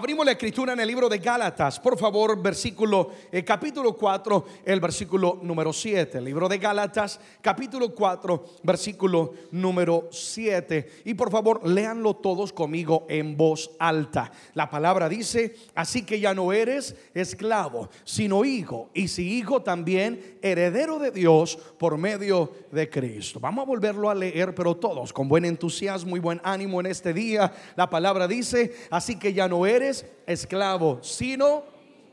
Abrimos la escritura en el libro de Gálatas, por favor, versículo, eh, capítulo 4, el versículo número 7. El libro de Gálatas, capítulo 4, versículo número 7. Y por favor, léanlo todos conmigo en voz alta. La palabra dice, así que ya no eres esclavo, sino hijo. Y si hijo también, heredero de Dios por medio de Cristo. Vamos a volverlo a leer, pero todos con buen entusiasmo y buen ánimo en este día. La palabra dice, así que ya no eres esclavo, sino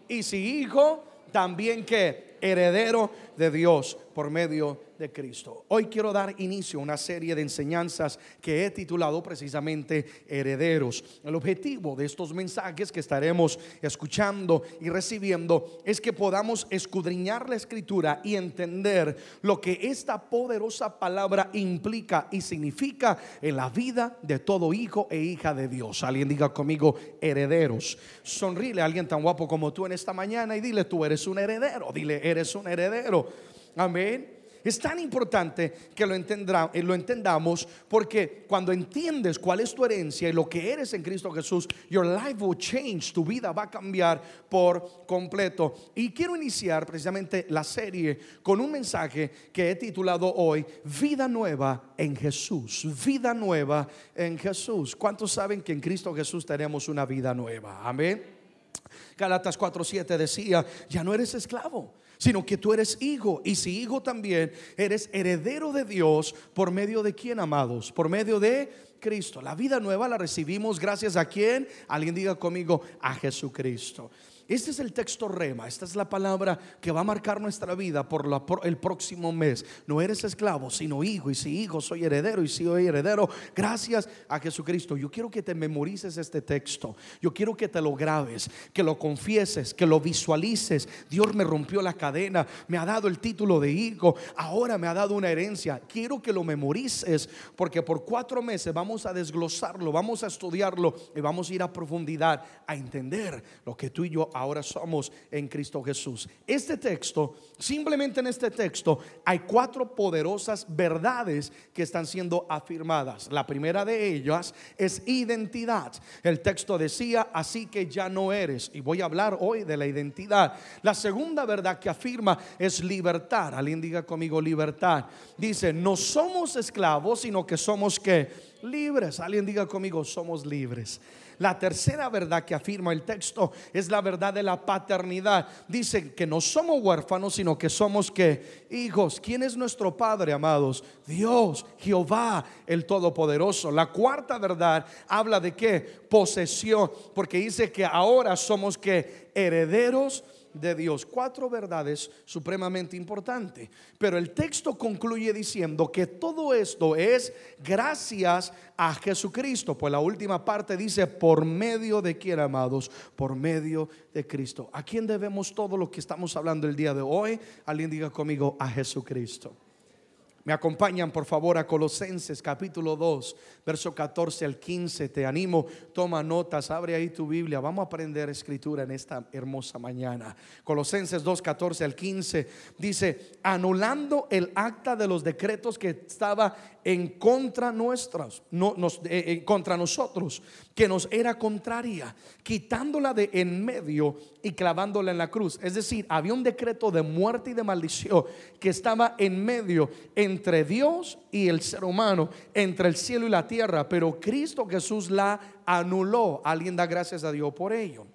y si hijo, también que heredero de Dios por medio de Cristo. Hoy quiero dar inicio a una serie de enseñanzas que he titulado precisamente Herederos. El objetivo de estos mensajes que estaremos escuchando y recibiendo es que podamos escudriñar la escritura y entender lo que esta poderosa palabra implica y significa en la vida de todo hijo e hija de Dios. Alguien diga conmigo herederos. Sonríe a alguien tan guapo como tú en esta mañana y dile tú eres un heredero. Dile eres un heredero. Amén. Es tan importante que lo, eh, lo entendamos porque cuando entiendes cuál es tu herencia y lo que eres en Cristo Jesús, your life will change, tu vida va a cambiar por completo. Y quiero iniciar precisamente la serie con un mensaje que he titulado hoy, Vida Nueva en Jesús, vida nueva en Jesús. ¿Cuántos saben que en Cristo Jesús tenemos una vida nueva? Amén. Galatas 4:7 decía, ya no eres esclavo sino que tú eres hijo y si hijo también eres heredero de Dios por medio de quién, amados, por medio de Cristo. La vida nueva la recibimos gracias a quién, alguien diga conmigo, a Jesucristo. Este es el texto rema, esta es la palabra que va a marcar nuestra vida por, el próximo mes. No eres esclavo, sino hijo, y si hijo soy heredero, y si soy heredero, gracias a Jesucristo. Yo quiero que te memorices este texto, yo quiero que te lo grabes, que lo confieses, que lo visualices. Dios me rompió la cadena, me ha dado el título de hijo, ahora me ha dado una herencia. Quiero que lo memorices, porque por cuatro meses vamos a desglosarlo, vamos a estudiarlo y vamos a ir a profundidad a entender lo que tú y yo ahora somos en Cristo Jesús. Este texto, simplemente en este texto, hay cuatro poderosas verdades que están siendo afirmadas. La primera de ellas es identidad. El texto decía, así que ya no eres. Y voy a hablar hoy de la identidad. La segunda verdad que afirma es libertad. Alguien diga conmigo libertad. Dice, no somos esclavos, sino que somos que libres. Alguien diga conmigo, somos libres. La tercera verdad que afirma el texto es la verdad de la paternidad. Dice que no somos huérfanos, sino que somos que hijos. ¿Quién es nuestro Padre, amados? Dios, Jehová, el Todopoderoso. La cuarta verdad habla de qué? Posesión, porque dice que ahora somos que herederos de Dios. Cuatro verdades supremamente importantes. Pero el texto concluye diciendo que todo esto es gracias a Jesucristo. Pues la última parte dice, por medio de quién, amados, por medio de Cristo. ¿A quién debemos todo lo que estamos hablando el día de hoy? Alguien diga conmigo, a Jesucristo. Me acompañan por favor a Colosenses capítulo 2, verso 14 al 15. Te animo, toma notas, abre ahí tu Biblia. Vamos a aprender escritura en esta hermosa mañana. Colosenses 2, 14 al 15 dice, anulando el acta de los decretos que estaba en contra nuestras, no, eh, eh, contra nosotros, que nos era contraria, quitándola de en medio y clavándola en la cruz. Es decir, había un decreto de muerte y de maldición que estaba en medio entre Dios y el ser humano, entre el cielo y la tierra, pero Cristo Jesús la anuló. Alguien da gracias a Dios por ello.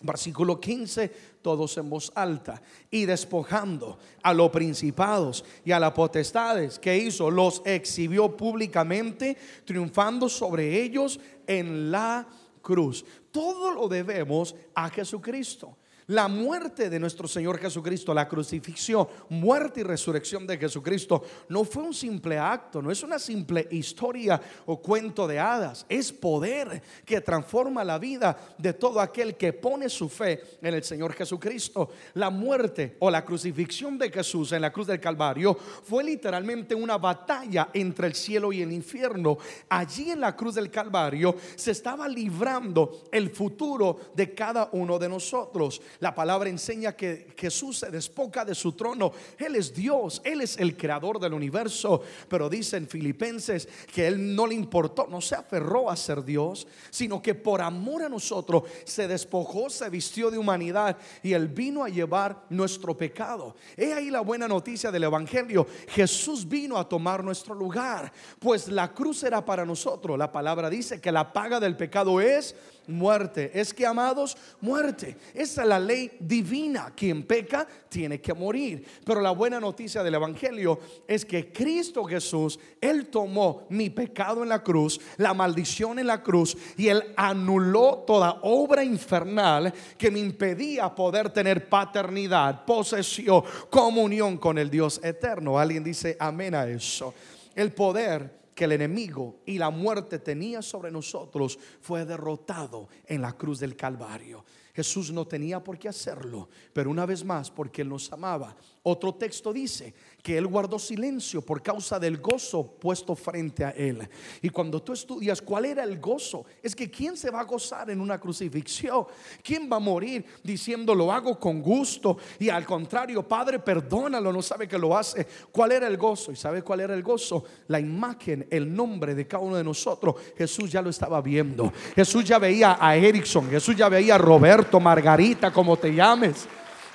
Versículo 15, todos en voz alta. Y despojando a los principados y a las potestades que hizo, los exhibió públicamente, triunfando sobre ellos en la cruz. Todo lo debemos a Jesucristo. La muerte de nuestro Señor Jesucristo, la crucifixión, muerte y resurrección de Jesucristo, no fue un simple acto, no es una simple historia o cuento de hadas, es poder que transforma la vida de todo aquel que pone su fe en el Señor Jesucristo. La muerte o la crucifixión de Jesús en la cruz del Calvario fue literalmente una batalla entre el cielo y el infierno. Allí en la cruz del Calvario se estaba librando el futuro de cada uno de nosotros. La palabra enseña que Jesús se despoca de su trono. Él es Dios, Él es el creador del universo. Pero dice en Filipenses que Él no le importó, no se aferró a ser Dios, sino que por amor a nosotros se despojó, se vistió de humanidad y Él vino a llevar nuestro pecado. He ahí la buena noticia del Evangelio. Jesús vino a tomar nuestro lugar, pues la cruz era para nosotros. La palabra dice que la paga del pecado es muerte. Es que, amados, muerte. Esa es la ley divina. Quien peca tiene que morir. Pero la buena noticia del Evangelio es que Cristo Jesús, Él tomó mi pecado en la cruz, la maldición en la cruz, y Él anuló toda obra infernal que me impedía poder tener paternidad, posesión, comunión con el Dios eterno. Alguien dice amén a eso. El poder que el enemigo y la muerte tenía sobre nosotros fue derrotado en la cruz del Calvario. Jesús no tenía por qué hacerlo, pero una vez más, porque Él nos amaba. Otro texto dice que Él guardó silencio por causa del gozo puesto frente a Él. Y cuando tú estudias cuál era el gozo, es que ¿quién se va a gozar en una crucifixión? ¿Quién va a morir diciendo lo hago con gusto? Y al contrario, Padre, perdónalo, no sabe que lo hace. ¿Cuál era el gozo? ¿Y sabe cuál era el gozo? La imagen, el nombre de cada uno de nosotros. Jesús ya lo estaba viendo. Jesús ya veía a Erickson, Jesús ya veía a Roberto, Margarita, como te llames.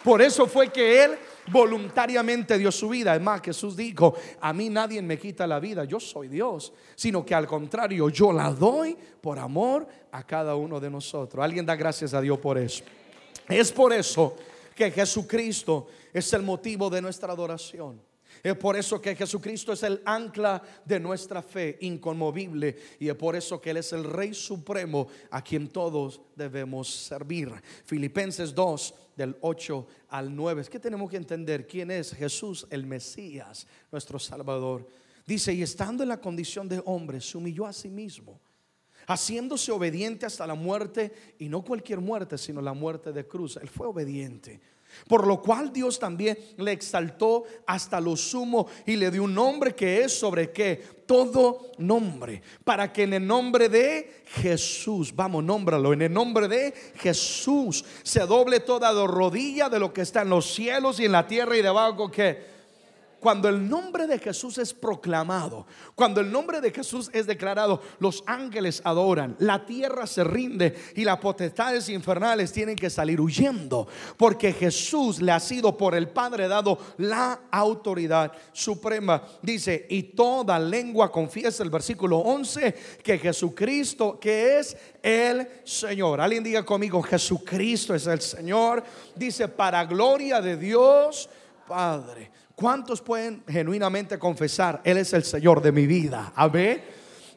Por eso fue que Él voluntariamente dio su vida. Es más, Jesús dijo, a mí nadie me quita la vida, yo soy Dios, sino que al contrario, yo la doy por amor a cada uno de nosotros. Alguien da gracias a Dios por eso. Es por eso que Jesucristo es el motivo de nuestra adoración. Es por eso que Jesucristo es el ancla de nuestra fe inconmovible y es por eso que Él es el Rey Supremo a quien todos debemos servir. Filipenses 2 del 8 al 9. Es que tenemos que entender quién es Jesús, el Mesías, nuestro Salvador. Dice, y estando en la condición de hombre, se humilló a sí mismo, haciéndose obediente hasta la muerte, y no cualquier muerte, sino la muerte de cruz. Él fue obediente. Por lo cual Dios también le exaltó hasta lo sumo y le dio un nombre que es sobre qué? Todo nombre. Para que en el nombre de Jesús, vamos, nómbralo, en el nombre de Jesús se doble toda rodilla de lo que está en los cielos y en la tierra y debajo que cuando el nombre de Jesús es proclamado, cuando el nombre de Jesús es declarado, los ángeles adoran, la tierra se rinde y las potestades infernales tienen que salir huyendo, porque Jesús le ha sido por el Padre dado la autoridad suprema. Dice, y toda lengua confiesa el versículo 11 que Jesucristo, que es el Señor. Alguien diga conmigo, Jesucristo es el Señor. Dice, para gloria de Dios Padre. ¿Cuántos pueden genuinamente confesar, Él es el Señor de mi vida? Amén.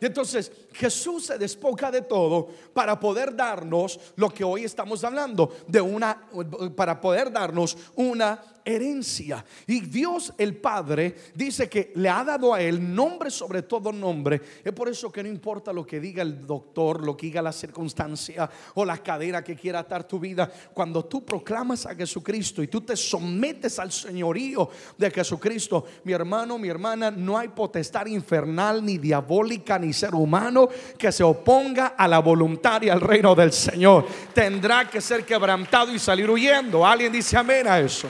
Entonces Jesús se despoca de todo para poder darnos lo que hoy estamos hablando, de una, para poder darnos una herencia. Y Dios el Padre dice que le ha dado a él nombre sobre todo nombre. Es por eso que no importa lo que diga el doctor, lo que diga la circunstancia o la cadera que quiera atar tu vida. Cuando tú proclamas a Jesucristo y tú te sometes al señorío de Jesucristo, mi hermano, mi hermana, no hay potestad infernal, ni diabólica, ni ser humano que se oponga a la voluntad y al reino del Señor. Tendrá que ser quebrantado y salir huyendo. Alguien dice amén a eso.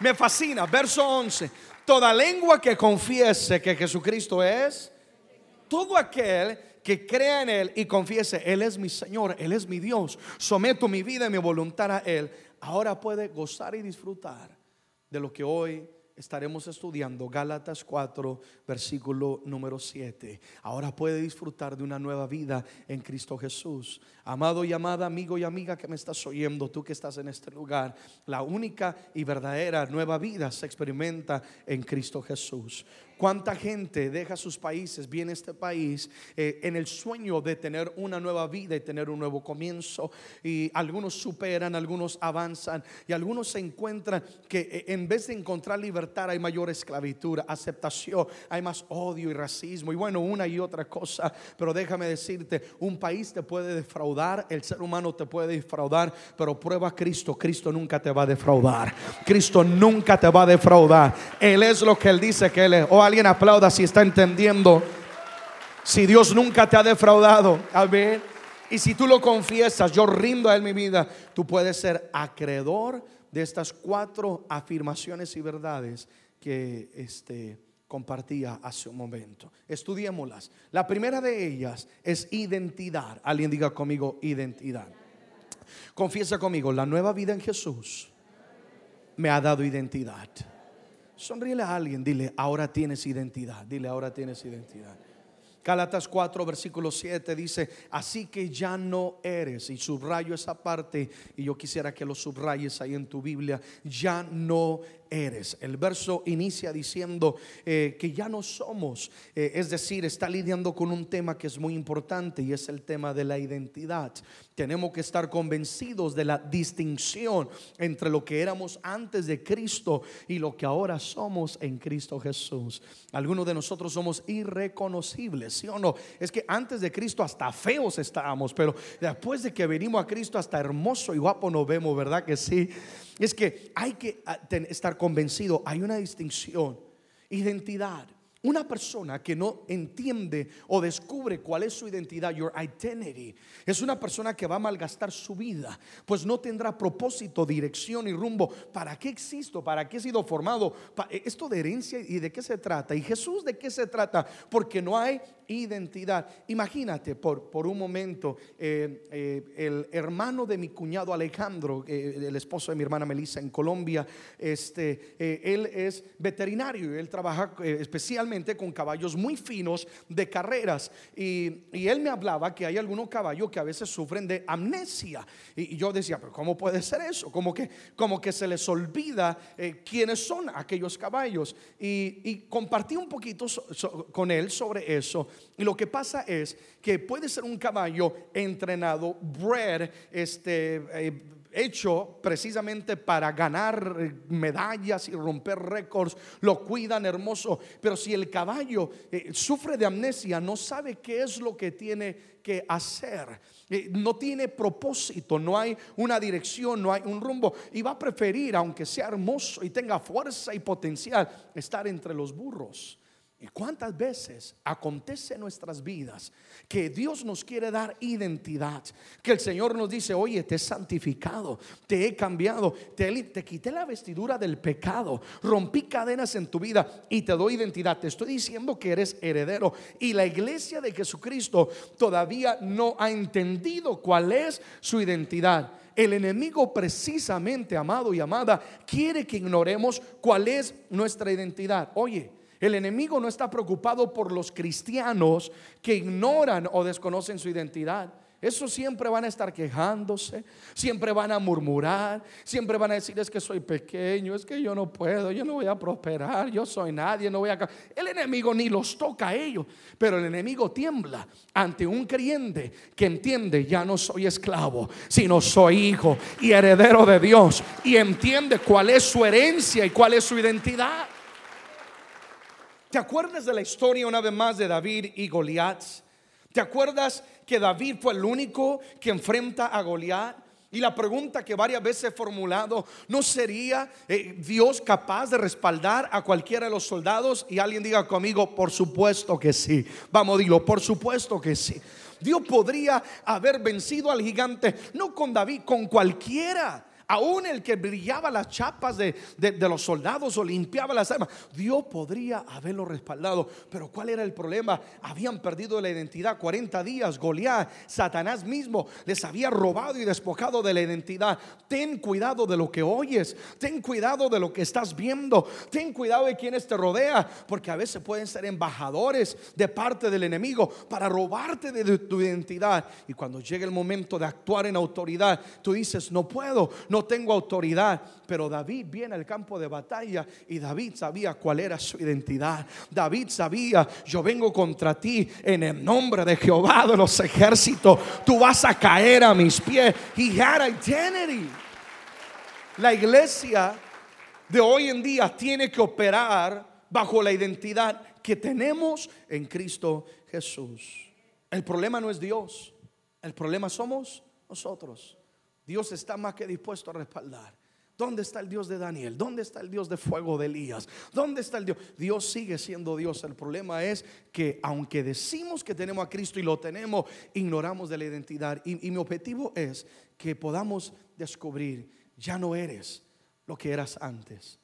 Me fascina, verso 11. Toda lengua que confiese que Jesucristo es, todo aquel que crea en Él y confiese, Él es mi Señor, Él es mi Dios, someto mi vida y mi voluntad a Él, ahora puede gozar y disfrutar de lo que hoy estaremos estudiando Gálatas 4, versículo número 7. Ahora puede disfrutar de una nueva vida en Cristo Jesús. Amado y amada, amigo y amiga que me estás oyendo, tú que estás en este lugar, la única y verdadera nueva vida se experimenta en Cristo Jesús. ¿Cuánta gente deja sus países, viene a este país eh, en el sueño de tener una nueva vida y tener un nuevo comienzo? Y algunos superan, algunos avanzan y algunos se encuentran que eh, en vez de encontrar libertad hay mayor esclavitud, aceptación, hay más odio y racismo y bueno, una y otra cosa. Pero déjame decirte, un país te puede defraudar, el ser humano te puede defraudar, pero prueba a Cristo, Cristo nunca te va a defraudar. Cristo nunca te va a defraudar. Él es lo que Él dice que Él es. Oh, alguien aplauda si está entendiendo. Si Dios nunca te ha defraudado, a ver, Y si tú lo confiesas, yo rindo a Él mi vida, tú puedes ser acreedor de estas cuatro afirmaciones y verdades que este, compartía hace un momento. Estudiémoslas. La primera de ellas es identidad. Alguien diga conmigo identidad. Confiesa conmigo, la nueva vida en Jesús me ha dado identidad. Sonríele a alguien, dile, ahora tienes identidad. Dile, ahora tienes identidad. Gálatas 4, versículo 7 dice, así que ya no eres, y subrayo esa parte, y yo quisiera que lo subrayes ahí en tu Biblia, ya no eres. El verso inicia diciendo eh, que ya no somos, eh, es decir, está lidiando con un tema que es muy importante y es el tema de la identidad. Tenemos que estar convencidos de la distinción entre lo que éramos antes de Cristo y lo que ahora somos en Cristo Jesús. Algunos de nosotros somos irreconocibles, ¿sí o no? Es que antes de Cristo hasta feos estábamos, pero después de que venimos a Cristo hasta hermoso y guapo nos vemos, ¿verdad que sí? Es que hay que ah, estar convencido, hay una distinción, identidad. Una persona que no entiende o descubre cuál es su identidad, your identity, es una persona que va a malgastar su vida, pues no tendrá propósito, dirección y rumbo. ¿Para qué existo? ¿Para qué he sido formado? Eh, ¿Esto de herencia y de qué se trata? ¿Y Jesús de qué se trata? Porque no hay identidad. Imagínate por, por un momento, eh, eh, el hermano de mi cuñado Alejandro, el esposo de mi hermana Melissa en Colombia, este, él es veterinario y él trabaja especialmente con caballos muy finos de carreras. Y, él me hablaba que hay algunos caballos que a veces sufren de amnesia. Y, yo decía, pero ¿cómo puede ser eso? Como que, como que se les olvida eh, quiénes son aquellos caballos. Y, compartí un poquito con él sobre eso. Y lo que pasa es que puede ser un caballo entrenado, bred, este... Eh, hecho precisamente para ganar eh, medallas y romper récords, lo cuidan hermoso, pero si el caballo eh, sufre de amnesia, no sabe qué es lo que tiene que hacer, no tiene propósito, no hay una dirección, no hay un rumbo, y va a preferir, aunque sea hermoso y tenga fuerza y potencial, estar entre los burros. ¿Y cuántas veces acontece en nuestras vidas que Dios nos quiere dar identidad? Que el Señor nos dice, oye, te he santificado, te he cambiado, te, te, quité la vestidura del pecado, rompí cadenas en tu vida y te doy identidad. Te estoy diciendo que eres heredero. Y la iglesia de Jesucristo todavía no ha entendido cuál es su identidad. El enemigo precisamente, amado y amada, quiere que ignoremos cuál es nuestra identidad. Oye, el enemigo no está preocupado por los cristianos que ignoran o desconocen su identidad. Eso siempre van a estar quejándose, siempre van a murmurar, siempre van a decir es que soy pequeño, es que yo no puedo, yo no voy a prosperar, yo soy nadie, no voy a... El enemigo ni los toca a ellos, pero el enemigo tiembla ante un creyente que entiende, ya no soy esclavo, sino soy hijo y heredero de Dios y entiende cuál es su herencia y cuál es su identidad. ¿Te acuerdas de la historia una vez más de David y Goliat? ¿Te acuerdas que David fue el único que enfrenta a Goliat? Y la pregunta que varias veces he formulado, ¿no sería eh, Dios capaz de respaldar a cualquiera de los soldados? Y alguien diga conmigo, por supuesto que sí. Vamos, dilo, por supuesto que sí. Dios podría haber vencido al gigante, no con David, con cualquiera aún el que brillaba las chapas de, los soldados o limpiaba las armas, Dios podría haberlo respaldado. Pero ¿cuál era el problema? Habían perdido la identidad 40 días. Goliat, Satanás mismo, les había robado y despojado de la identidad. Ten cuidado de lo que oyes, ten cuidado de lo que estás viendo, ten cuidado de quienes te rodea, porque a veces pueden ser embajadores de parte del enemigo para robarte de tu identidad. Y cuando llega el momento de actuar en autoridad, tú dices, no puedo, no tengo autoridad. Pero David viene al campo de batalla y David sabía cuál era su identidad. David sabía, yo vengo contra ti en el nombre de Jehová de los ejércitos. Tú vas a caer a mis pies. He had identity. La iglesia de hoy en día tiene que operar bajo la identidad que tenemos en Cristo Jesús. El problema no es Dios, el problema somos nosotros. Dios está más que dispuesto a respaldar. ¿Dónde está el Dios de Daniel? ¿Dónde está el Dios de fuego de Elías? ¿Dónde está el Dios? Dios sigue siendo Dios. El problema es que aunque decimos que tenemos a Cristo y lo tenemos, ignoramos de la identidad. Y, mi objetivo es que podamos descubrir, ya no eres lo que eras antes.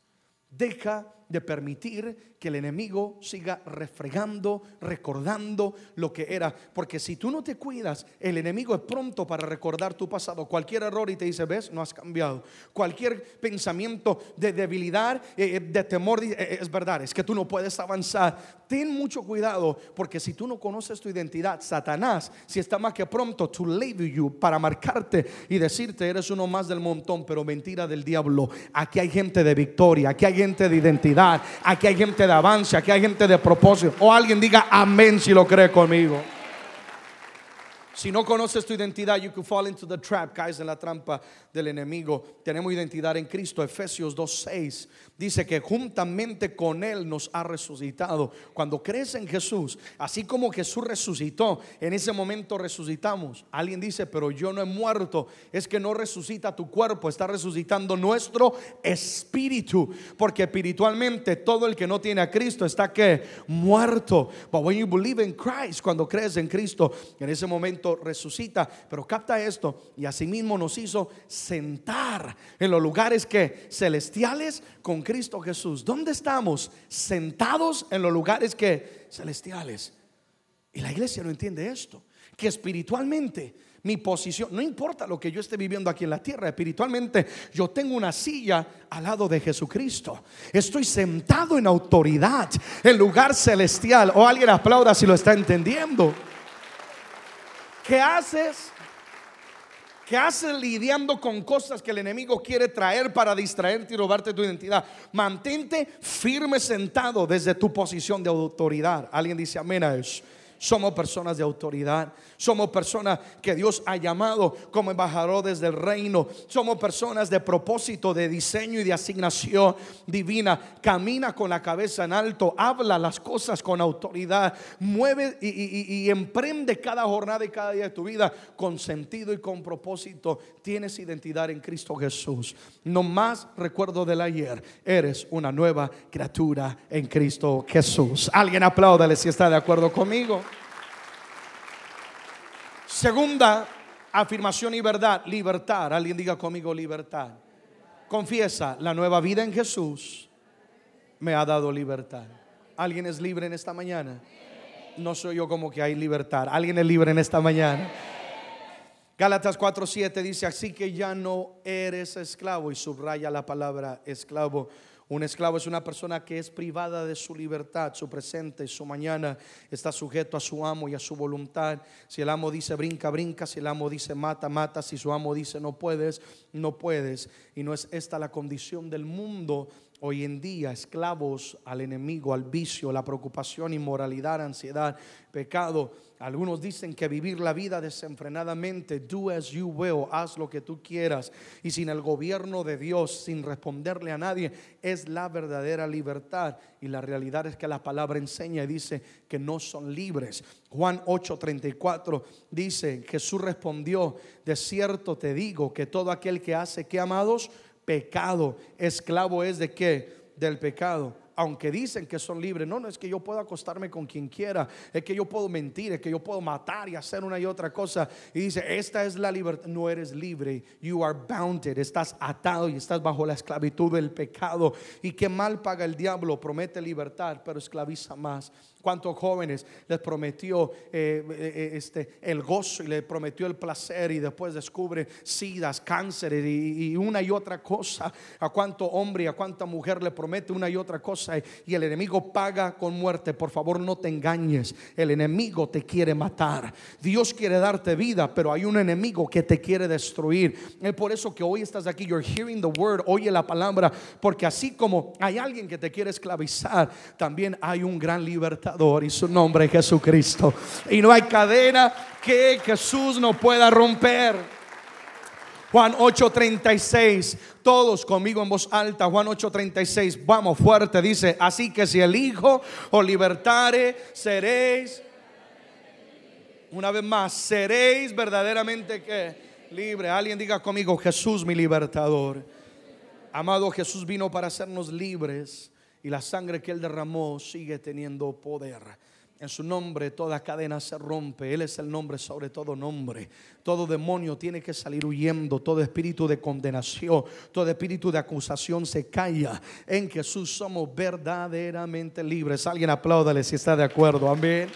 Deja de permitir que el enemigo siga refregando, recordando lo que era. Porque si tú no te cuidas, el enemigo es pronto para recordar tu pasado. Cualquier error y te dice, ves, no has cambiado. Cualquier pensamiento de debilidad, eh, eh, de temor, eh, es verdad, es que tú no puedes avanzar. Ten mucho cuidado porque si tú no conoces tu identidad, Satanás, si está más que pronto to label you, para marcarte y decirte, eres uno más del montón, pero mentira del diablo. Aquí hay gente de victoria, aquí hay gente de identidad, aquí hay gente de avance, aquí hay gente de propósito. O alguien diga amén si lo cree conmigo. Si no conoces tu identidad, you could fall into the trap, caes en la trampa del enemigo. Tenemos identidad en Cristo. Efesios 2:6 dice que juntamente con él nos ha resucitado. Cuando crees en Jesús, así como Jesús resucitó, en ese momento resucitamos. Alguien dice, "Pero yo no he muerto." Es que no resucita tu cuerpo, está resucitando nuestro espíritu, porque espiritualmente todo el que no tiene a Cristo está que muerto. But when you believe in Christ, cuando crees en Cristo, en ese momento resucita. Pero capta esto y asimismo nos hizo sentar en los lugares que celestiales con Cristo Jesús. ¿Dónde estamos? Sentados en los lugares que celestiales. Y la iglesia no entiende esto, que espiritualmente mi posición, no importa lo que yo esté viviendo aquí en la tierra, espiritualmente yo tengo una silla al lado de Jesucristo. Estoy sentado en autoridad, en lugar celestial. O alguien aplauda si lo está entendiendo. ¿Qué haces? ¿Qué haces lidiando con cosas que el enemigo quiere traer para distraerte y robarte tu identidad? Mantente firme sentado desde tu posición de autoridad. Alguien dice amén a eso. Somos personas de autoridad. Somos personas que Dios ha llamado como embajadores del reino. Somos personas de propósito, de diseño y de asignación divina. Camina con la cabeza en alto. Habla las cosas con autoridad. Mueve y, emprende cada jornada y cada día de tu vida con sentido y con propósito. Tienes identidad en Cristo Jesús. No más recuerdo del ayer. Eres una nueva criatura en Cristo Jesús. Alguien apláudale si está de acuerdo conmigo. Segunda afirmación y verdad, libertad. Alguien diga conmigo libertad. Confiesa, la nueva vida en Jesús me ha dado libertad. ¿Alguien es libre en esta mañana? No soy yo como que hay libertad. ¿Alguien es libre en esta mañana? Gálatas 4:7 dice, así que ya no eres esclavo y subraya la palabra esclavo un esclavo es una persona que es privada de su libertad, su presente, su mañana. Está sujeto a su amo y a su voluntad. Si el amo dice brinca, brinca. Si el amo dice mata, mata. Si su amo dice no puedes, no puedes. Y no es esta la condición del mundo hoy en día, esclavos al enemigo, al vicio, la preocupación, inmoralidad, ansiedad, pecado algunos dicen que vivir la vida desenfrenadamente, do as you will, haz lo que tú quieras, y sin el gobierno de Dios, sin responderle a nadie, es la verdadera libertad. Y la realidad es que la palabra enseña y dice que no son libres. Juan 8:34 dice, Jesús respondió, de cierto te digo que todo aquel que hace que amados, pecado, esclavo es de qué? Del pecado aunque dicen que son libres, no, no es que yo puedo acostarme con quien quiera, es que yo puedo mentir, es que yo puedo matar y hacer una y otra cosa. Y dice, esta es la libertad, no eres libre, you are bounded, estás atado y estás bajo la esclavitud del pecado. Y qué mal paga el diablo, promete libertad, pero esclaviza más. ¿Cuántos jóvenes les prometió eh, eh, eh, este, el gozo y le prometió el placer y después descubre sidas, cáncer y, una y otra cosa? ¿A cuánto hombre y a cuánta mujer le promete una y otra cosa y el enemigo paga con muerte? Por favor, no te engañes. El enemigo te quiere matar. Dios quiere darte vida, pero hay un enemigo que te quiere destruir. Es por eso que hoy estás aquí. You're hearing the word. Oye la palabra. Porque así como hay alguien que te quiere esclavizar, también hay un gran libertad y su nombre es Jesucristo. Y no hay cadena que Jesús no pueda romper. Juan 8:36, todos conmigo en voz alta, Juan 8:36, vamos fuerte, dice, así que si el Hijo os libertare, seréis, una vez más, seréis verdaderamente que libre. Alguien diga conmigo, Jesús mi libertador. Amado Jesús vino para hacernos libres y la sangre que Él derramó sigue teniendo poder. En su nombre toda cadena se rompe. Él es el nombre sobre todo nombre. Todo demonio tiene que salir huyendo. Todo espíritu de condenación, todo espíritu de acusación se calla. En Jesús somos verdaderamente libres. Alguien apláudale si está de acuerdo. Amén.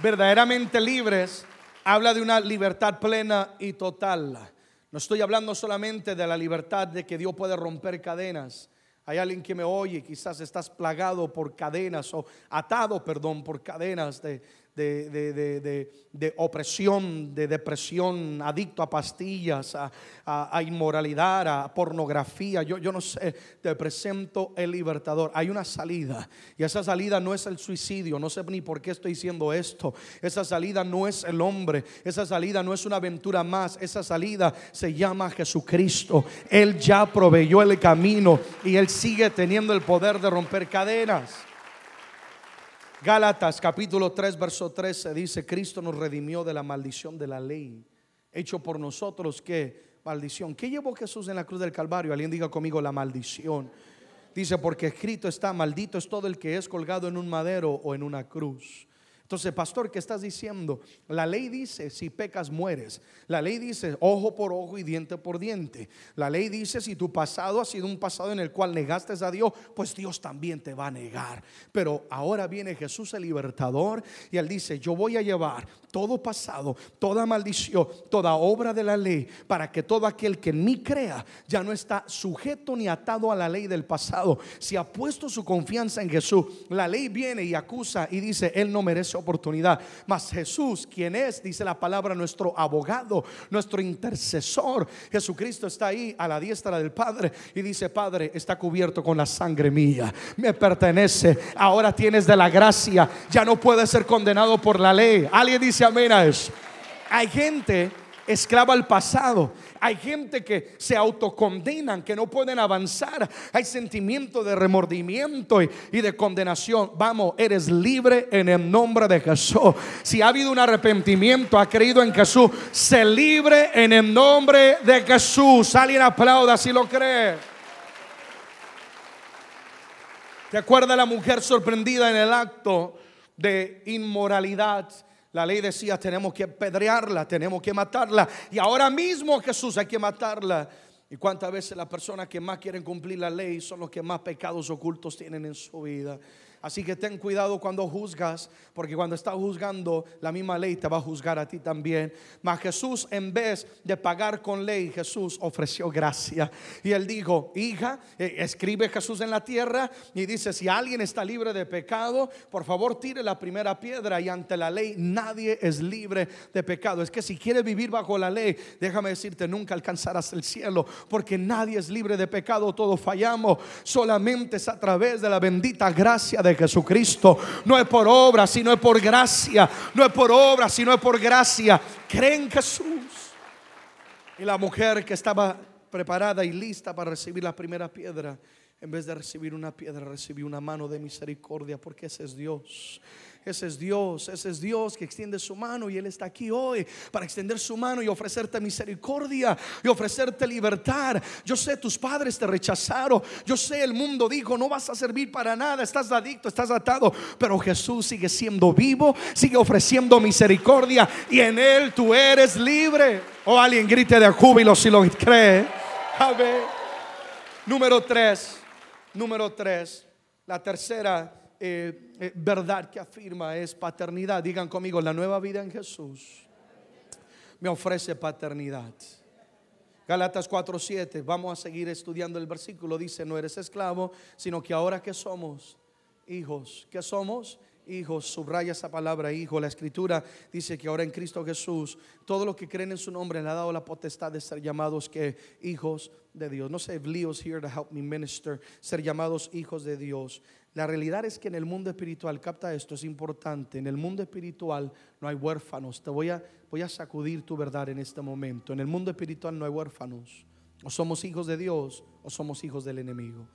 Verdaderamente libres habla de una libertad plena y total. No estoy hablando solamente de la libertad de que Dios puede romper cadenas. Hay alguien que me oye, quizás estás plagado por cadenas o atado, perdón, por cadenas de, de, opresión, de depresión, adicto a pastillas, a, inmoralidad, a pornografía. Yo, yo no sé, te presento el libertador. Hay una salida y esa salida no es el suicidio. No sé ni por qué estoy diciendo esto. Esa salida no es el hombre. Esa salida no es una aventura más. Esa salida se llama Jesucristo. Él ya proveyó el camino y Él sigue teniendo el poder de romper cadenas. Gálatas capítulo 3, verso 13 dice, Cristo nos redimió de la maldición de la ley, hecho por nosotros que maldición. ¿Qué llevó Jesús en la cruz del Calvario? Alguien diga conmigo la maldición. Dice, porque escrito está, maldito es todo el que es colgado en un madero o en una cruz. Entonces, pastor, ¿qué estás diciendo? La ley dice, si pecas, mueres. La ley dice, ojo por ojo y diente por diente. La ley dice, si tu pasado ha sido un pasado en el cual negaste a Dios, pues Dios también te va a negar. Pero ahora viene Jesús el libertador y él dice, yo voy a llevar todo pasado, toda maldición, toda obra de la ley, para que todo aquel que en mí crea ya no está sujeto ni atado a la ley del pasado. Si ha puesto su confianza en Jesús, la ley viene y acusa y dice, él no merece oportunidad. Mas Jesús, quien es, dice la palabra, nuestro abogado, nuestro intercesor. Jesucristo está ahí a la diestra del Padre y dice, Padre, está cubierto con la sangre mía. Me pertenece. Ahora tienes de la gracia. Ya no puedes ser condenado por la ley. Alguien dice amén a eso. Hay gente esclava al pasado. Hay gente que se autocondenan, que no pueden avanzar. Hay sentimiento de remordimiento y, de condenación. Vamos, eres libre en el nombre de Jesús. Si ha habido un arrepentimiento, ha creído en Jesús, se libre en el nombre de Jesús. Alguien aplauda si lo cree. ¿Te acuerdas la mujer sorprendida en el acto de inmoralidad? La ley decía, tenemos que pedrearla, tenemos que matarla. Y ahora mismo Jesús hay que matarla. ¿Y cuántas veces las personas que más quieren cumplir la ley son los que más pecados ocultos tienen en su vida? Así que ten cuidado cuando juzgas, porque cuando estás juzgando, la misma ley te va a juzgar a ti también. Mas Jesús, en vez de pagar con ley, Jesús ofreció gracia. Y él dijo, hija, eh, escribe Jesús en la tierra y dice, si alguien está libre de pecado, por favor tire la primera piedra. Y ante la ley nadie es libre de pecado. Es que si quieres vivir bajo la ley, déjame decirte, nunca alcanzarás el cielo, porque nadie es libre de pecado, todos fallamos. Solamente es a través de la bendita gracia de de Jesucristo. No es por obra, sino es por gracia. No es por obra, sino es por gracia. Creen en Jesús. Y la mujer que estaba preparada y lista para recibir la primera piedra, en vez de recibir una piedra, recibió una mano de misericordia, porque ese es Dios. Ese es Dios, ese es Dios que extiende su mano y Él está aquí hoy para extender su mano y ofrecerte misericordia y ofrecerte libertad. Yo sé, tus padres te rechazaron. Yo sé, el mundo dijo, no vas a servir para nada, estás adicto, estás atado. Pero Jesús sigue siendo vivo, sigue ofreciendo misericordia y en Él tú eres libre. O alguien grite de júbilo si lo cree. Número tres, número tres, la tercera eh, eh, verdad que afirma es paternidad. Digan conmigo, la nueva vida en Jesús me ofrece paternidad. Galatas 4:7, vamos a seguir estudiando el versículo. Dice, no eres esclavo, sino que ahora que somos hijos, que somos hijos, subraya esa palabra hijo. La escritura dice que ahora en Cristo Jesús, todos los que creen en su nombre le ha dado la potestad de ser llamados que hijos de Dios. No sé if Leo's here to help me minister, ser llamados hijos de Dios. La realidad es que en el mundo espiritual, capta esto, es importante, en el mundo espiritual no hay huérfanos. Te voy a, voy a sacudir tu verdad en este momento. En el mundo espiritual no hay huérfanos. O somos hijos de Dios o somos hijos del enemigo.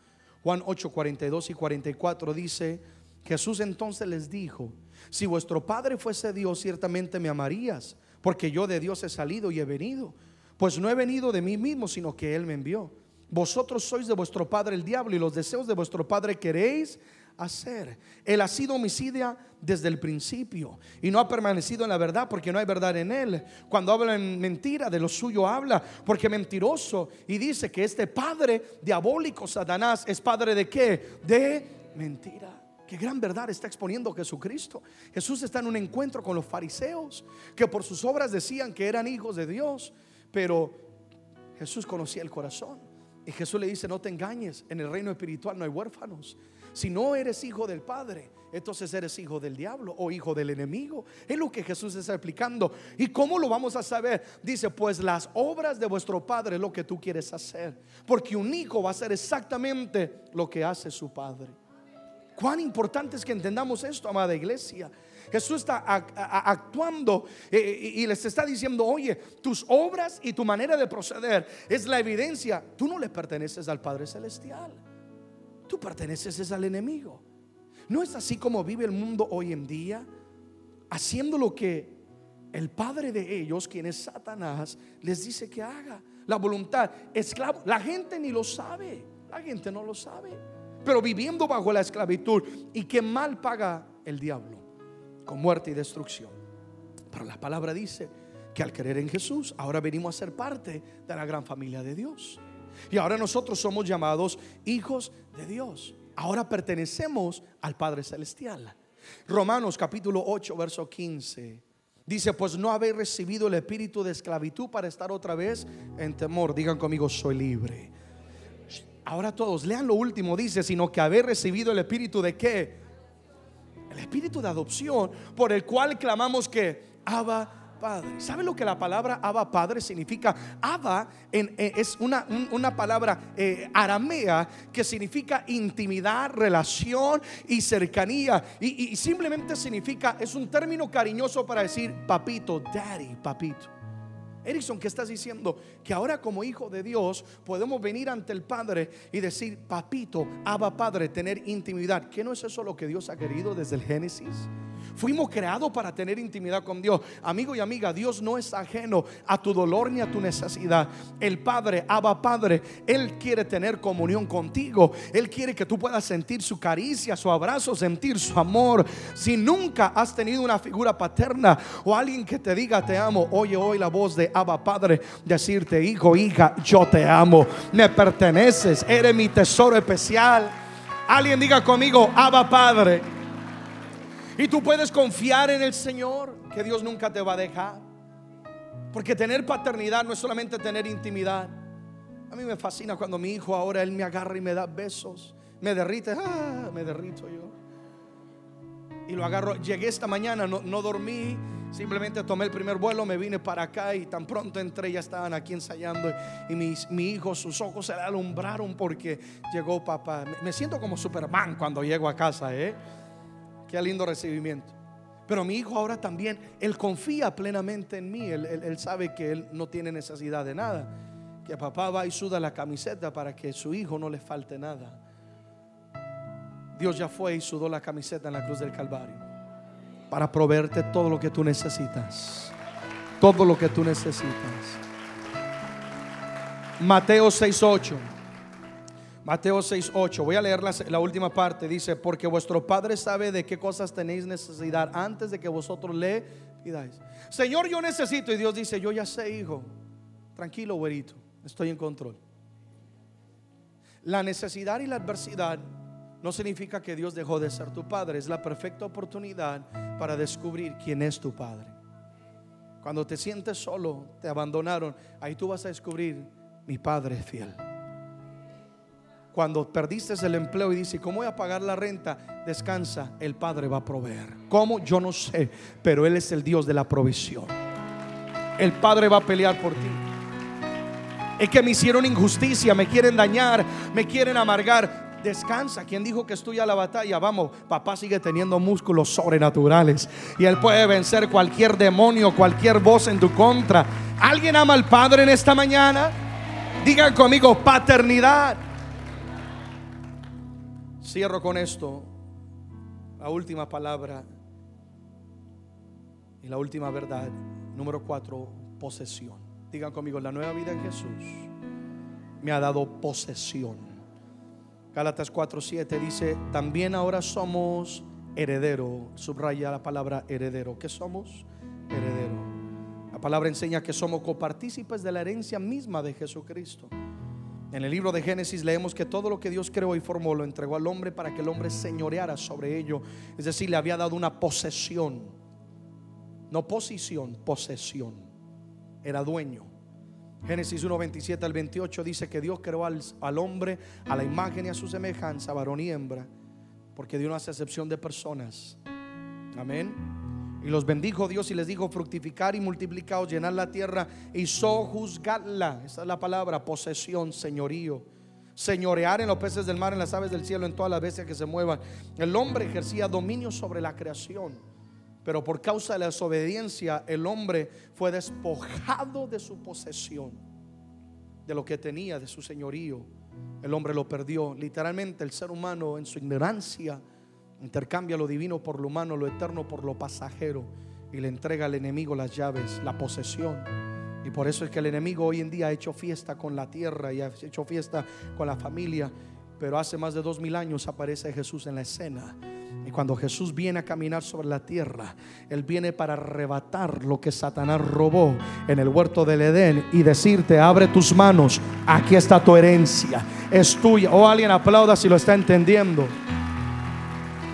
Juan 8, 42 y 44 dice, Jesús entonces les dijo, si vuestro Padre fuese Dios, ciertamente me amarías, porque yo de Dios he salido y he venido. pues no he venido de mí mismo, sino que Él me envió. Vosotros sois de vuestro padre el diablo y los deseos de vuestro padre queréis hacer. Él ha sido homicida desde el principio y no ha permanecido en la verdad porque no hay verdad en él. Cuando habla en mentira, de lo suyo habla porque mentiroso y dice que este padre diabólico, Satanás, es padre de qué? De mentira. Qué gran verdad está exponiendo Jesucristo. Jesús está en un encuentro con los fariseos que por sus obras decían que eran hijos de Dios, pero Jesús conocía el corazón. Y Jesús le dice, no te engañes, en el reino espiritual no hay huérfanos. Si no eres hijo del Padre, entonces eres hijo del diablo o hijo del enemigo. Es lo que Jesús está explicando. ¿Y cómo lo vamos a saber? Dice, pues las obras de vuestro Padre es lo que tú quieres hacer. Porque un hijo va a hacer exactamente lo que hace su Padre. Cuán importante es que entendamos esto, amada iglesia. Jesús está actuando eh, y les está diciendo, oye, tus obras y tu manera de proceder es la evidencia. Tú no le perteneces al Padre Celestial. Tú perteneces al enemigo. No es así como vive el mundo hoy en día, haciendo lo que el padre de ellos, quien es Satanás, les dice que haga. La voluntad, esclavo. La gente ni lo sabe. La gente no lo sabe. Pero viviendo bajo la esclavitud. ¿Y qué mal paga el diablo? Con muerte y destrucción. Pero la palabra dice que al creer en Jesús, ahora venimos a ser parte de la gran familia de Dios. Y ahora nosotros somos llamados hijos de Dios. Ahora pertenecemos al Padre Celestial. Romanos capítulo 8, verso 15. Dice, pues no habéis recibido el espíritu de esclavitud para estar otra vez en temor. Digan conmigo, soy libre. Ahora todos, lean lo último, dice, sino que habéis recibido el espíritu de qué? El espíritu de adopción por el cual clamamos que Abba Padre. ¿Sabe lo que la palabra Abba Padre significa? Abba eh, es una, una palabra eh, aramea que significa intimidad, relación y cercanía. Y simplemente significa, es un término cariñoso para decir papito, daddy, papito. Erickson, ¿qué estás diciendo? Que ahora como hijo de Dios podemos venir ante el Padre y decir, papito, Abba Padre, tener intimidad. ¿Qué no es eso lo que Dios ha querido desde el Génesis? Fuimos creados para tener intimidad con Dios. Amigo y amiga, Dios no es ajeno a tu dolor ni a tu necesidad. El Padre, Abba Padre, Él quiere tener comunión contigo. Él quiere que tú puedas sentir su caricia, su abrazo, sentir su amor. Si nunca has tenido una figura paterna o alguien que te diga te amo, oye hoy la voz de Abba Padre decirte, hijo, hija, yo te amo. Me perteneces, eres mi tesoro especial. Alguien diga conmigo, Abba Padre. Y tú puedes confiar en el Señor, que Dios nunca te va a dejar. Porque tener paternidad no es solamente tener intimidad. A mí me fascina cuando mi hijo ahora él me agarra y me da besos, me derrite, ah, me derrito yo. Y lo agarro. Llegué esta mañana, no, no dormí, simplemente tomé el primer vuelo, me vine para acá y tan pronto entré, ya estaban aquí ensayando. Y mi hijo, sus ojos se le alumbraron porque llegó papá. Me siento como Superman cuando llego a casa, ¿eh? Qué lindo recibimiento. Pero mi hijo ahora también, él confía plenamente en mí. Él, sabe que él no tiene necesidad de nada. Que papá va y suda la camiseta para que su hijo no le falte nada. Dios ya fue y sudó la camiseta en la cruz del Calvario. Para proveerte todo lo que tú necesitas. Todo lo que tú necesitas. Mateo 6:8. Mateo 6:8. Voy a leer la, última parte. Dice, porque vuestro Padre sabe de qué cosas tenéis necesidad antes de que vosotros le pidáis. Señor, yo necesito. Y Dios dice, yo ya sé, hijo. Tranquilo, güerito. Estoy en control. La necesidad y la adversidad no significa que Dios dejó de ser tu Padre. Es la perfecta oportunidad para descubrir quién es tu Padre. Cuando te sientes solo, te abandonaron, ahí tú vas a descubrir, mi Padre es fiel cuando perdiste el empleo y dices, ¿cómo voy a pagar la renta? Descansa, el Padre va a proveer. ¿Cómo? Yo no sé, pero Él es el Dios de la provisión. El Padre va a pelear por ti. Es que me hicieron injusticia, me quieren dañar, me quieren amargar. Descansa. ¿Quién dijo que estudia la batalla? Vamos, papá sigue teniendo músculos sobrenaturales y él puede vencer cualquier demonio, cualquier voz en tu contra. ¿Alguien ama al Padre en esta mañana? Digan conmigo, paternidad. Cierro con esto. La última palabra y la última verdad. Número cuatro, posesión. Digan conmigo, la nueva vida en Jesús me ha dado posesión. Gálatas 4:7 dice, también ahora somos heredero. Subraya la palabra heredero. ¿Qué somos? Heredero. La palabra enseña que somos copartícipes de la herencia misma de Jesucristo. En el libro de Génesis leemos que todo lo que Dios creó y formó lo entregó al hombre para que el hombre señoreara sobre ello. Es decir, le había dado una posesión. No posición, posesión. Era dueño. Génesis 1, 27 al 28 dice que Dios creó al, al, hombre a la imagen y a su semejanza, varón y hembra, porque Dios no hace excepción de personas. Amén. Y los bendijo Dios y les dijo fructificar y multiplicaos, llenar la tierra y sojuzgarla. Esa es la palabra, posesión, señorío. Señorear en los peces del mar, en las aves del cielo, en todas las bestias que se muevan. El hombre ejercía dominio sobre la creación. Pero por causa de la desobediencia, el hombre fue despojado de su posesión, de lo que tenía, de su señorío. El hombre lo perdió. Literalmente el ser humano en su ignorancia intercambia lo divino por lo humano, lo eterno por lo pasajero y le entrega al enemigo las llaves, la posesión. Y por eso es que el enemigo hoy en día ha hecho fiesta con la tierra y ha hecho fiesta con la familia. Pero hace más de dos mil años aparece Jesús en la escena y cuando Jesús viene a caminar sobre la tierra, Él viene para arrebatar lo que Satanás robó en el huerto del Edén y decirte, abre tus manos, aquí está tu herencia, es tuya. O oh, alguien aplauda si lo está entendiendo.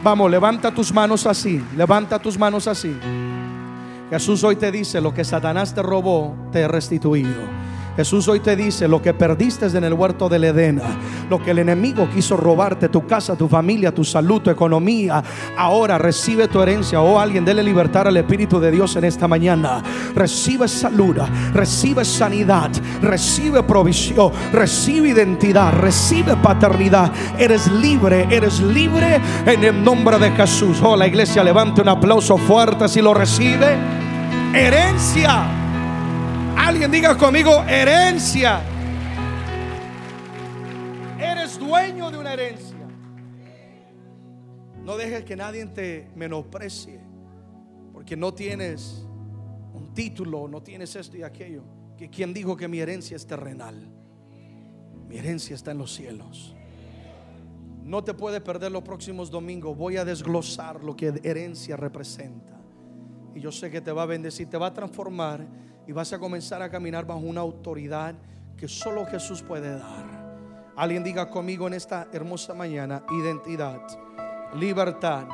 Vamos, levanta tus manos así, levanta tus manos así. Jesús hoy te dice, lo que Satanás te robó, te he restituido. Jesús hoy te dice, lo que perdiste en el huerto del Edén, lo que el enemigo quiso robarte, tu casa, tu familia, tu salud, tu economía, ahora recibe tu herencia. Oh, alguien, dele libertad al Espíritu de Dios en esta mañana. Recibe salud, recibe sanidad, recibe provisión, recibe identidad, recibe paternidad. Eres libre, eres libre en el nombre de Jesús. Oh, la iglesia levante un aplauso fuerte si lo recibe. Herencia Alguien diga conmigo, herencia. Eres dueño de una herencia. No dejes que nadie te menosprecie porque no tienes un título, no tienes esto y aquello. Que quien dijo que mi herencia es terrenal. Mi herencia está en los cielos. No te puedes perder los próximos domingos. Voy a desglosar lo que herencia representa. Y yo sé que te va a bendecir, te va a transformar y vas a comenzar a caminar bajo una autoridad que solo Jesús puede dar. Alguien diga conmigo en esta hermosa mañana, identidad, libertad,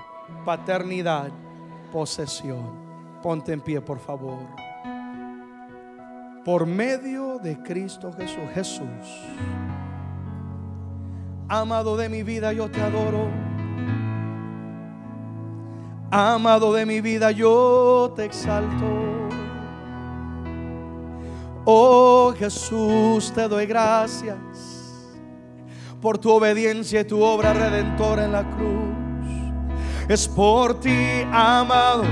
paternidad, posesión. Ponte en pie, por favor. Por medio de Cristo Jesús, Jesús, amado de mi vida, yo te adoro. Amado de mi vida, yo te exalto. Oh Jesús, te doy gracias por tu obediencia y tu obra redentora en la cruz. Es por ti, amado,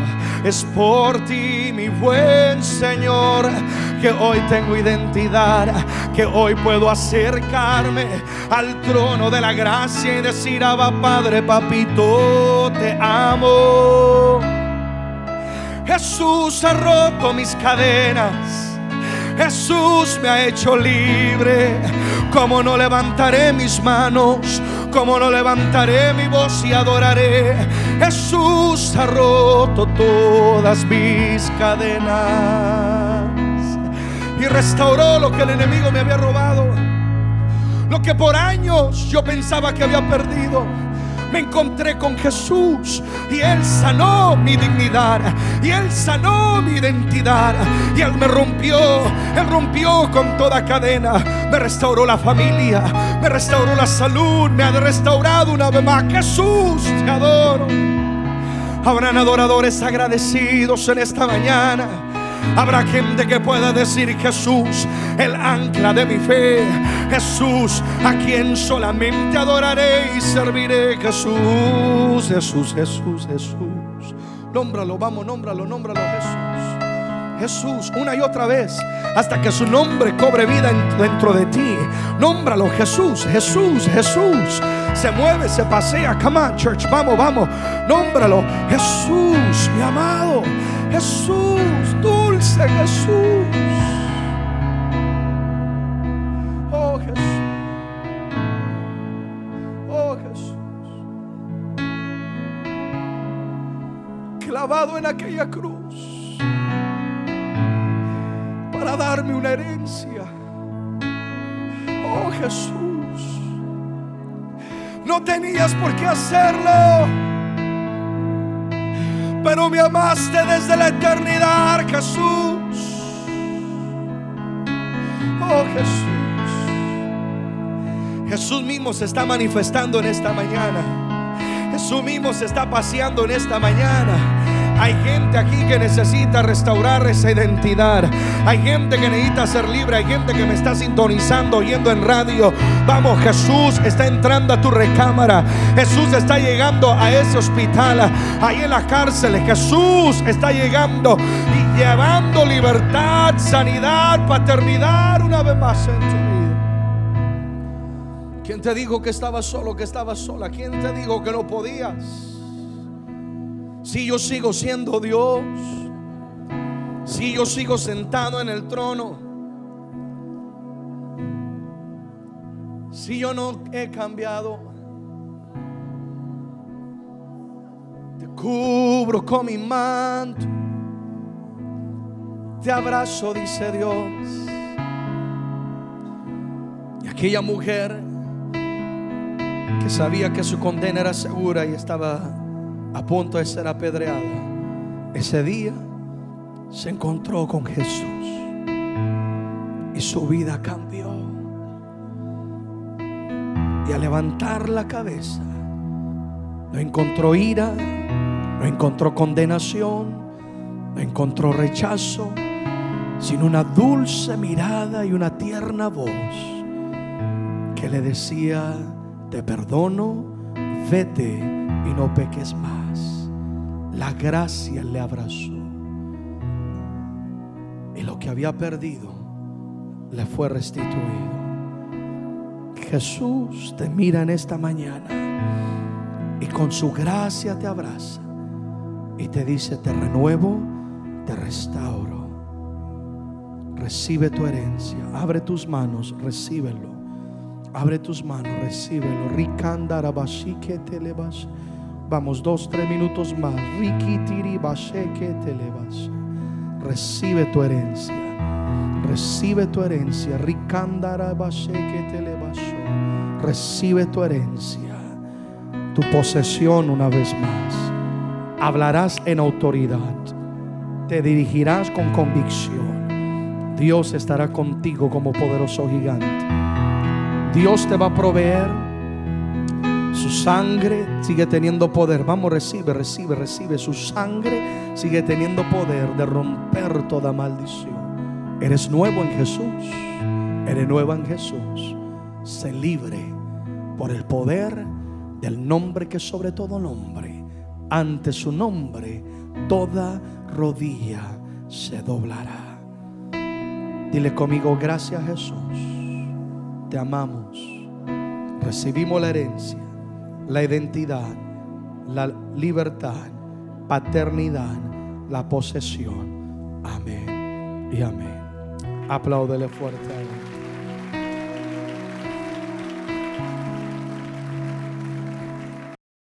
es por ti, mi buen Señor, que hoy tengo identidad, que hoy puedo acercarme al trono de la gracia y decir, Abba Padre, papito, te amo. Jesús ha roto mis cadenas Jesús me ha hecho libre. Como no levantaré mis manos, como no levantaré mi voz y adoraré. Jesús ha roto todas mis cadenas y restauró lo que el enemigo me había robado. Lo que por años yo pensaba que había perdido me encontré con Jesús y Él sanó mi dignidad y Él sanó mi identidad y Él me rompió, Él rompió con toda cadena, me restauró la familia, me restauró la salud, me ha restaurado una vez más. Jesús, te adoro. Habrán adoradores agradecidos en esta mañana. Habrá gente que pueda decir Jesús, el ancla de mi fe. Jesús, a quien solamente adoraré y serviré. Jesús, Jesús, Jesús, Jesús. Nómbralo, vamos, nómbralo, nómbralo, Jesús. Jesús, una y otra vez, hasta que su nombre cobre vida dentro de ti. Nómbralo, Jesús, Jesús, Jesús. Se mueve, se pasea. Come on, church, vamos, vamos. Nómbralo, Jesús, mi amado. Jesús, dulce Jesús. Clavado en aquella cruz para darme una herencia. Oh Jesús, no tenías por qué hacerlo, pero me amaste desde la eternidad, Jesús. Oh Jesús, Jesús mismo se está manifestando en esta mañana. Jesús mismo se está paseando en esta mañana. Hay gente aquí que necesita restaurar esa identidad. Hay gente que necesita ser libre. Hay gente que me está sintonizando, oyendo en radio. Vamos, Jesús está entrando a tu recámara. Jesús está llegando a ese hospital. Ahí en las cárceles. Jesús está llegando y llevando libertad, sanidad, paternidad una vez más en tu vida. ¿Quién te dijo que estabas solo, que estabas sola? ¿Quién te dijo que no podías? Si yo sigo siendo Dios, si yo sigo sentado en el trono, si yo no he cambiado, te cubro con mi manto, te abrazo, dice Dios. Y aquella mujer que sabía que su condena era segura y estaba a punto de ser apedreada, ese día se encontró con Jesús y su vida cambió. Y al levantar la cabeza, no encontró ira, no encontró condenación, no encontró rechazo, sino una dulce mirada y una tierna voz que le decía, te perdono, vete y no peques más. La gracia le abrazó. Y lo que había perdido le fue restituido. Jesús te mira en esta mañana y con su gracia te abraza y te dice, te renuevo, te restauro. Recibe tu herencia, abre tus manos, recíbelo. Abre tus manos, recíbelo. Vamos, dos, tres minutos más. Recibe tu herencia. Recibe tu herencia. Recibe tu herencia. Tu posesión una vez más. Hablarás en autoridad. Te dirigirás con convicción. Dios estará contigo como poderoso gigante. Dios te va a proveer. Su sangre sigue teniendo poder. Vamos, recibe, recibe, recibe. Su sangre sigue teniendo poder de romper toda maldición. Eres nuevo en Jesús. Eres nueva en Jesús. Sé libre por el poder del nombre que sobre todo nombre. Ante su nombre toda rodilla se doblará. Dile conmigo, gracias Jesús te amamos. Recibimos la herencia, la identidad, la libertad, paternidad, la posesión. Amén y amén. Apláudele fuerte